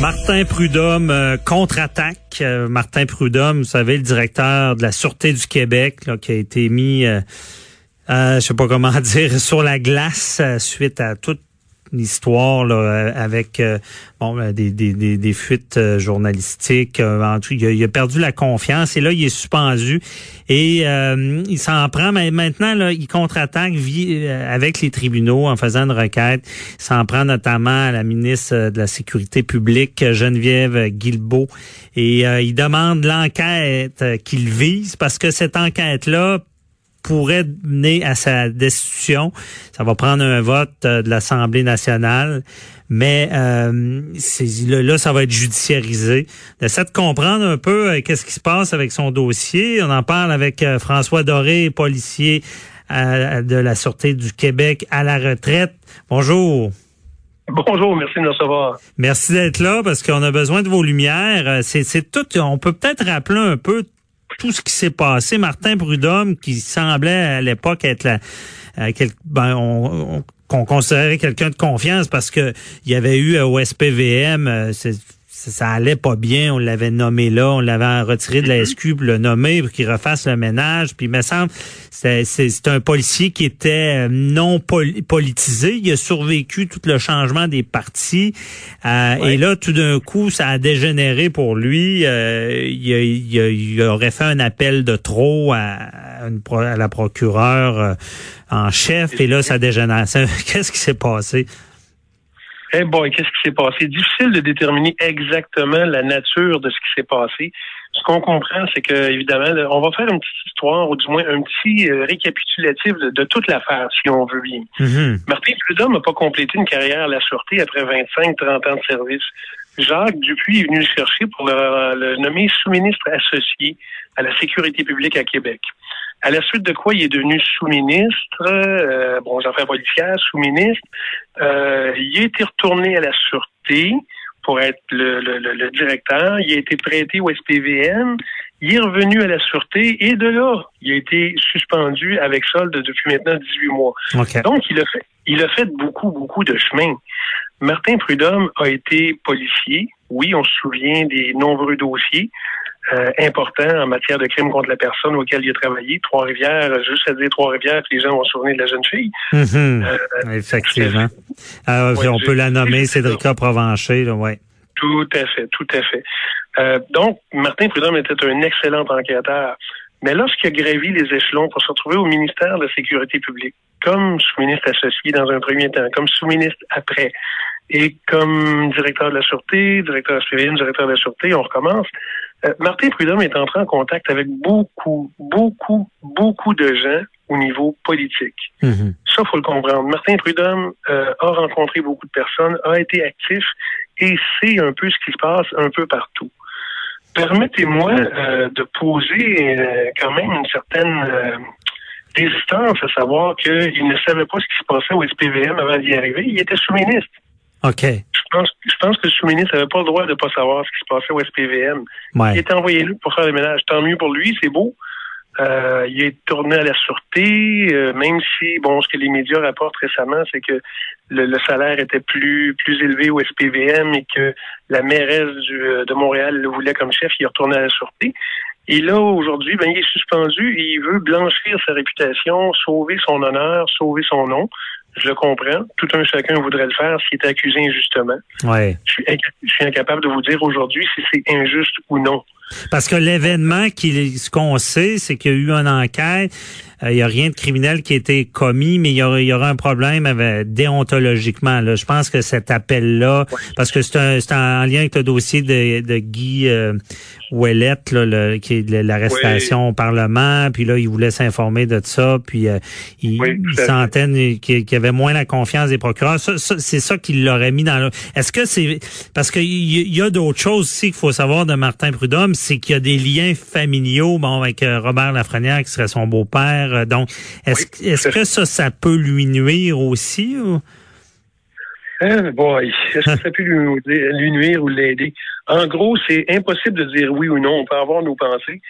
Martin Prudhomme euh, contre-attaque. Euh, Martin Prudhomme, vous savez, le directeur de la Sûreté du Québec, qui a été mis, euh, je sais pas comment dire, sur la glace euh, suite à toute l'histoire là, euh, avec euh, bon euh, des, des, des, des fuites journalistiques. en tout, il, a, il a perdu la confiance et là, il est suspendu. Et euh, il s'en prend, mais maintenant, là, il contre-attaque avec les tribunaux en faisant une requête. Il s'en prend notamment à la ministre de la Sécurité publique, Geneviève Guilbeault. Et euh, il demande l'enquête qu'il vise parce que cette enquête-là pourrait mener à sa destitution. Ça va prendre un vote euh, de l'Assemblée nationale, mais euh, là, ça va être judiciarisé. D'essayer de comprendre un peu euh, qu'est-ce qui se passe avec son dossier. On en parle avec euh, François Doré, policier de la Sûreté du Québec à la retraite. Bonjour. Bonjour, merci de nous recevoir. Merci d'être là parce qu'on a besoin de vos lumières. C'est, c'est tout. On peut peut-être rappeler un peu tout ce qui s'est passé. Martin Prudhomme, qui semblait à l'époque être la, euh, ben, on, on- qu'on considérait quelqu'un de confiance parce que il y avait eu au SPVM, euh, ça, ça allait pas bien, on l'avait nommé là, on l'avait retiré de la SQ pour le nommer pour qu'il refasse le ménage. Puis il me semble c'est un policier qui était euh, non pol- politisé. Il a survécu tout le changement des partis. Euh, Et là, tout d'un coup, ça a dégénéré pour lui. Euh, il, a- il a- il aurait fait un appel de trop à, à une pro- à la procureure euh, en chef. Et là, ça dégénère. Qu'est-ce qui s'est passé? Eh boy, qu'est-ce qui s'est passé? Difficile de déterminer exactement la nature de ce qui s'est passé. Ce qu'on comprend, c'est que, évidemment, on va faire une petite histoire, ou du moins un petit euh, récapitulatif de, de toute l'affaire, si on veut bien. Mhm. Martin Prudhomme n'a pas complété une carrière à la Sûreté après 25-30 ans de service. Jacques Dupuis est venu le chercher pour le, le nommer sous-ministre associé à la sécurité publique à Québec. À la suite de quoi il est devenu sous-ministre, euh, bon, j'en fais policière, sous-ministre. Euh, il a été retourné à la Sûreté pour être le, le- le- le directeur. Il a été prêté au SPVM. Il est revenu à la Sûreté et de là, il a été suspendu avec solde depuis maintenant 18 mois. OK. Donc, il a fait, il a fait beaucoup, beaucoup de chemin. Martin Prudhomme a été policier. Oui, on se souvient des nombreux dossiers euh, importants en matière de crimes contre la personne auxquels il a travaillé. Trois-Rivières, juste à dire Trois-Rivières, les gens vont se souvenir de la jeune fille. Euh, Effectivement. Ouais, on peut la nommer Cédrica Provencher. Là, ouais. Tout à fait, tout à fait. Euh, donc, Martin Prudhomme était un excellent enquêteur. Mais lorsqu'il a gravi les échelons pour se retrouver au ministère de la Sécurité publique, comme sous-ministre associé dans un premier temps, comme sous-ministre après, et comme directeur de la Sûreté, directeur de la SPVM, directeur de la Sûreté, on recommence. Euh, Martin Prudhomme est entré en contact avec beaucoup, beaucoup, beaucoup de gens au niveau politique. Mhm. Ça, faut le comprendre. Martin Prudhomme euh, a rencontré beaucoup de personnes, a été actif et sait un peu ce qui se passe un peu partout. Permettez-moi euh, de poser euh, quand même une certaine euh, résistance à savoir qu'il ne savait pas ce qui se passait au SPVM avant d'y arriver. Il était sous-ministre. OK. Je pense, je pense que le sous-ministre n'avait pas le droit de ne pas savoir ce qui se passait au SPVM. Il était envoyé là pour faire le ménage. Tant mieux pour lui, c'est beau. Euh, il est tourné à la sûreté, euh, même si, bon, ce que les médias rapportent récemment, c'est que le, le salaire était plus plus élevé au SPVM et que la mairesse du, euh, de Montréal le voulait comme chef, il est retourné à la sûreté. Et là, aujourd'hui, ben, il est suspendu et il veut blanchir sa réputation, sauver son honneur, sauver son nom. Je le comprends. Tout un chacun voudrait le faire s'il est accusé injustement. Ouais. Je suis, je suis incapable de vous dire aujourd'hui si c'est injuste ou non. Parce que l'événement, qui, ce qu'on sait, c'est qu'il y a eu une enquête. euh, Il n'y a rien de criminel qui a été commis, mais il y aura, il y aura un problème avec, déontologiquement. Là. Je pense que cet appel-là, parce que c'est en lien avec le dossier de, de Guy, euh, Ouellette, là, le, qui est l'arrestation au Parlement, puis là, il voulait s'informer de ça, puis euh, il, Oui, à sentait qu'il qu'il avait moins la confiance des procureurs. Ça, ça, c'est ça qui l'aurait mis dans le... Est-ce que c'est... Parce qu'il y, il y a d'autres choses aussi qu'il faut savoir de Martin Prudhomme, c'est qu'il y a des liens familiaux, bon, avec euh, Robert Lafrenière, qui serait son beau-père. euh, donc, est-ce Oui, à que ça, ça peut lui nuire aussi? Ou? Hein, boy, est-ce que ça peut lui, lui nuire ou l'aider? En gros, c'est impossible de dire oui ou non. On peut avoir nos pensées.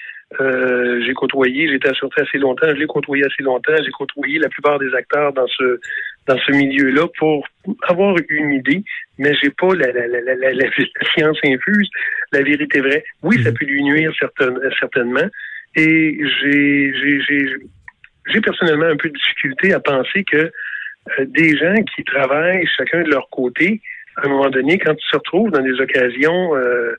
Euh, j'ai côtoyé, j'étais sûreté assez longtemps, je l'ai côtoyé assez longtemps, j'ai côtoyé la plupart des acteurs dans ce dans ce milieu-là pour avoir une idée, mais j'ai pas la, la, la, la, la, science infuse, la vérité vraie. Oui, ça peut lui nuire certain, certainement. Et j'ai j'ai personnellement un peu de difficulté à penser que des gens qui travaillent chacun de leur côté, à un moment donné, quand ils se retrouvent dans des occasions euh,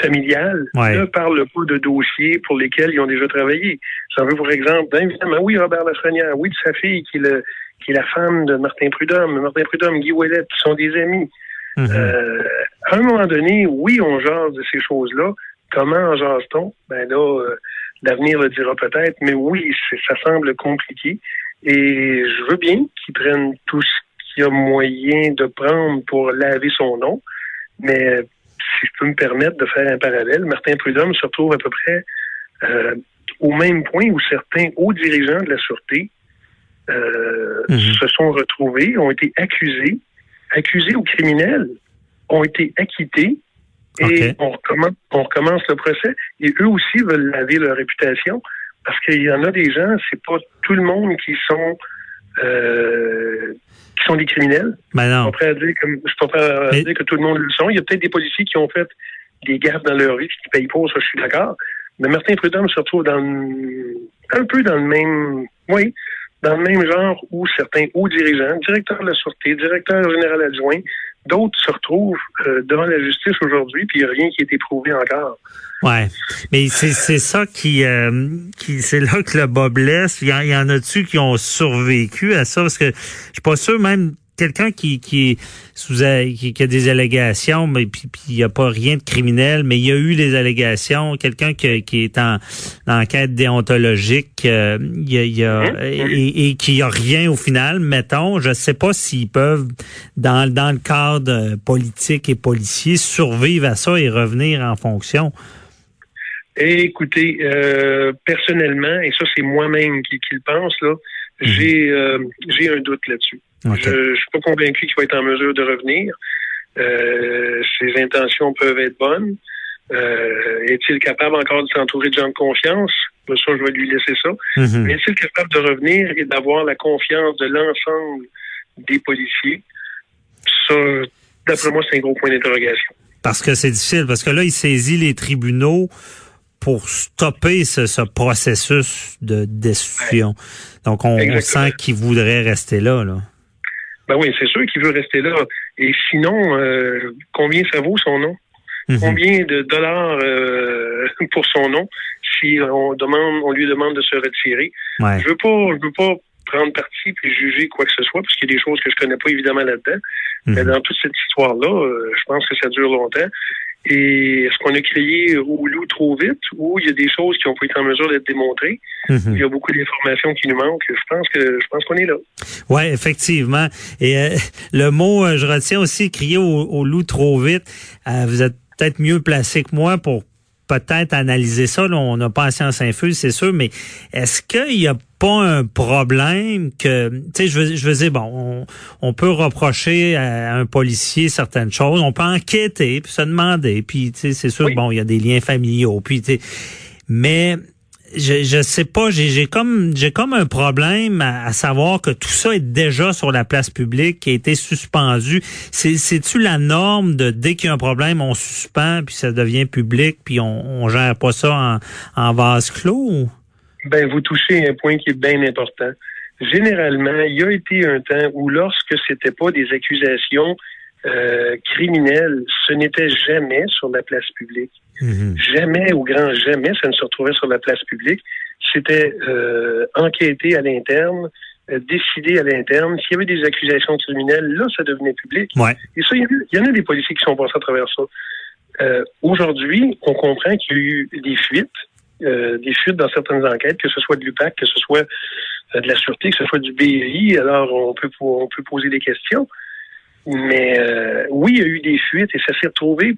familiales, Ouais. ne parlent pas de dossiers pour lesquels ils ont déjà travaillé. J'en veux pour exemple, évidemment, oui, Robert Lafrenière, oui, de sa fille, qui est, le, qui est la femme de Martin Prudhomme, Martin Prudhomme, Guy Ouellet, qui sont des amis. Mhm. Euh, à un moment donné, oui, on jase de ces choses-là. Comment en jase-t-on? Ben là, euh, l'avenir le dira peut-être, mais oui, ça semble compliqué. Et je veux bien qu'ils prennent tout ce qu'il y a moyen de prendre pour laver son nom, mais si je peux me permettre de faire un parallèle, Martin Prudhomme se retrouve à peu près euh, au même point où certains hauts dirigeants de la Sûreté euh, Mhm. se sont retrouvés, ont été accusés, accusés ou criminels, ont été acquittés et on, recommence, on recommence le procès. Et eux aussi veulent laver leur réputation parce qu'il y en a des gens, c'est pas tout le monde qui sont euh, qui sont des criminels. Ben Je suis non. pas prêt à dire que, je suis pas prêt à Mais- dire que tout le monde le sont. Il y a peut-être des policiers qui ont fait des gaffes dans leur vie qui payent pas, ça je suis d'accord. Mais Martin Prudhomme se retrouve dans le- un peu dans le même oui, dans le même genre où certains hauts dirigeants, directeurs de la Sûreté, directeur général adjoint, d'autres se retrouvent euh, devant la justice aujourd'hui, puis il n'y a rien qui a été prouvé encore. Ouais, mais c'est ça qui euh, qui c'est là que le bas blesse. Il y en, y en a-tu qui ont survécu à ça? Parce que je suis pas sûr même quelqu'un qui qui est sous qui, qui a des allégations mais puis puis il y a pas rien de criminel mais il y a eu des allégations. Quelqu'un qui, qui est en, en enquête déontologique euh, il y a, il y a Mhm. et, et qui a rien au final. Mettons je sais pas s'ils peuvent dans dans le cadre politique et policier survivre à ça et revenir en fonction. Et écoutez, euh, personnellement, et ça c'est moi-même qui, qui le pense, là, j'ai euh, j'ai un doute là-dessus. Je, suis pas convaincu qu'il va être en mesure de revenir. Euh, ses intentions peuvent être bonnes. Euh, est-il capable encore de s'entourer de gens de confiance? Ben, Ça, je vais lui laisser ça. Mhm. Mais est-il capable de revenir et d'avoir la confiance de l'ensemble des policiers? Ça, d'après moi, c'est un gros point d'interrogation. Parce que c'est difficile, parce que là, il saisit les tribunaux pour stopper ce, ce processus de destruction. Donc, on, on sent qu'il voudrait rester là. là. Ben oui, c'est sûr qu'il veut rester là. Et sinon, euh, combien ça vaut son nom? Mhm. Combien de dollars euh, pour son nom si on demande, on lui demande de se retirer? Ouais. Je veux pas, je veux pas prendre parti puis juger quoi que ce soit, parce qu'il y a des choses que je connais pas évidemment là-dedans. Mais Mhm. dans toute cette histoire-là, euh, je pense que ça dure longtemps. Et est-ce qu'on a créé au loup trop vite ou il y a des choses qui ont pas été en mesure d'être démontrées? Mhm. Il y a beaucoup d'informations qui nous manquent. Je pense que je pense qu'on est là. Ouais, effectivement. Et euh, le mot, euh, je retiens aussi, crier au, au loup trop vite. Euh, vous êtes peut-être mieux placé que moi pour peut-être analyser ça. Là, on n'a pas science infuse, c'est sûr, mais est-ce qu'il n'y a pas un problème que, tu sais, je veux, je veux dire, bon, on, on peut reprocher à un policier certaines choses, on peut enquêter, puis se demander, puis tu sais, c'est sûr, Oui. bon, il y a des liens familiaux, puis tu sais, mais je, je sais pas, j'ai comme j'ai comme un problème à, à savoir que tout ça est déjà sur la place publique, qui a été suspendu. C'est c'est-tu la norme de dès qu'il y a un problème, on suspend puis ça devient public puis on, on gère pas ça en, en vase clos? Ben, vous touchez un point qui est bien important. Généralement, il y a été un temps où lorsque c'était pas des accusations euh, criminelles, ce n'était jamais sur la place publique. Mhm. Jamais, au grand jamais, ça ne se retrouvait sur la place publique. C'était euh, enquêté à l'interne, euh, décidé à l'interne. S'il y avait des accusations criminelles, là, ça devenait public. Ouais. Et ça, il y, en a, il y en a des policiers qui sont passés à travers ça. Euh, Aujourd'hui, on comprend qu'il y a eu des fuites, euh, des fuites dans certaines enquêtes, que ce soit de l'UPAC, que ce soit euh, de la Sûreté, que ce soit du BI. Alors, on peut, on peut poser des questions. Mais oui, il y a eu des fuites et ça s'est retrouvé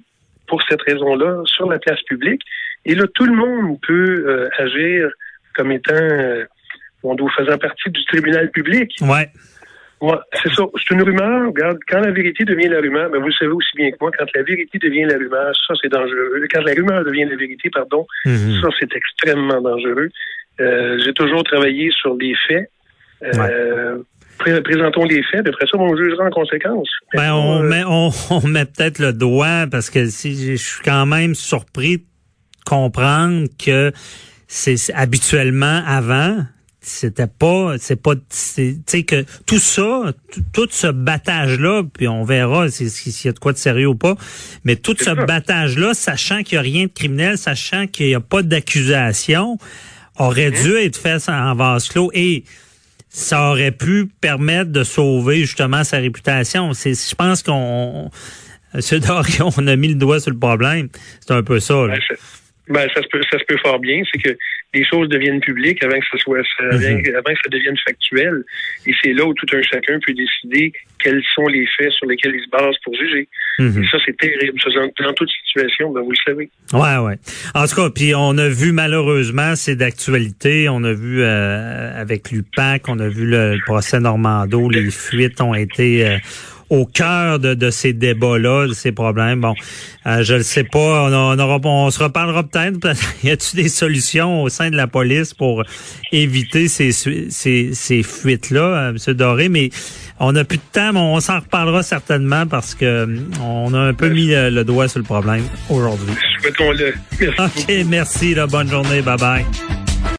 pour cette raison-là sur la place publique. Et là, tout le monde peut euh, agir comme étant, euh, on doit faisant partie du tribunal public. Ouais. Ouais, c'est ça. C'est une rumeur. Regarde, quand la vérité devient la rumeur, ben vous le savez aussi bien que moi, quand la vérité devient la rumeur, ça c'est dangereux. Quand la rumeur devient la vérité, pardon, Mhm. ça c'est extrêmement dangereux. Euh, J'ai toujours travaillé sur des faits. Euh, pré- Présentons les faits, après ça, on jugera en conséquence. Ben, on Euh, met, on, on met peut-être le doigt parce que si je suis quand même surpris de comprendre que c'est habituellement avant c'était pas c'est pas c'est- tu sais que tout ça tout, ce battage là puis on verra si- si- s'il y a de quoi de sérieux ou pas mais tout ce ça. battage là sachant qu'il y a rien de criminel sachant qu'il y a pas d'accusation aurait Mhm. dû être fait en vase clos et ça aurait pu permettre de sauver justement sa réputation. C'est, je pense qu'on, a mis le doigt sur le problème. C'est un peu ça. Là. Ben, ça, ben, ça se peut, ça se peut fort bien. C'est que les choses deviennent publiques avant que ça soit, ça- Mhm. avant, avant que ça devienne factuel. Et c'est là où tout un chacun peut décider quels sont les faits sur lesquels il se base pour juger. Mhm. Et ça, c'est terrible. Ça, dans, dans toute situation, ben, vous le savez. Ouais, ouais. En tout cas, puis on a vu malheureusement, c'est d'actualité. On a vu euh, avec l'UPAC, on a vu le, le procès Normando, les fuites ont été euh, au cœur de, de ces débats-là, de ces problèmes. Bon, euh, je ne sais pas, on, on, aura, on se reparlera peut-être. y a-t-il des solutions au sein de la police pour éviter ces, ces, ces fuites-là, euh, M. Doré? Mais on n'a plus de temps, mais on s'en reparlera certainement parce que euh, on a un peu mis le, le doigt sur le problème aujourd'hui. Souhaitons-le. Merci. OK, merci. Là, bonne journée. Bye bye.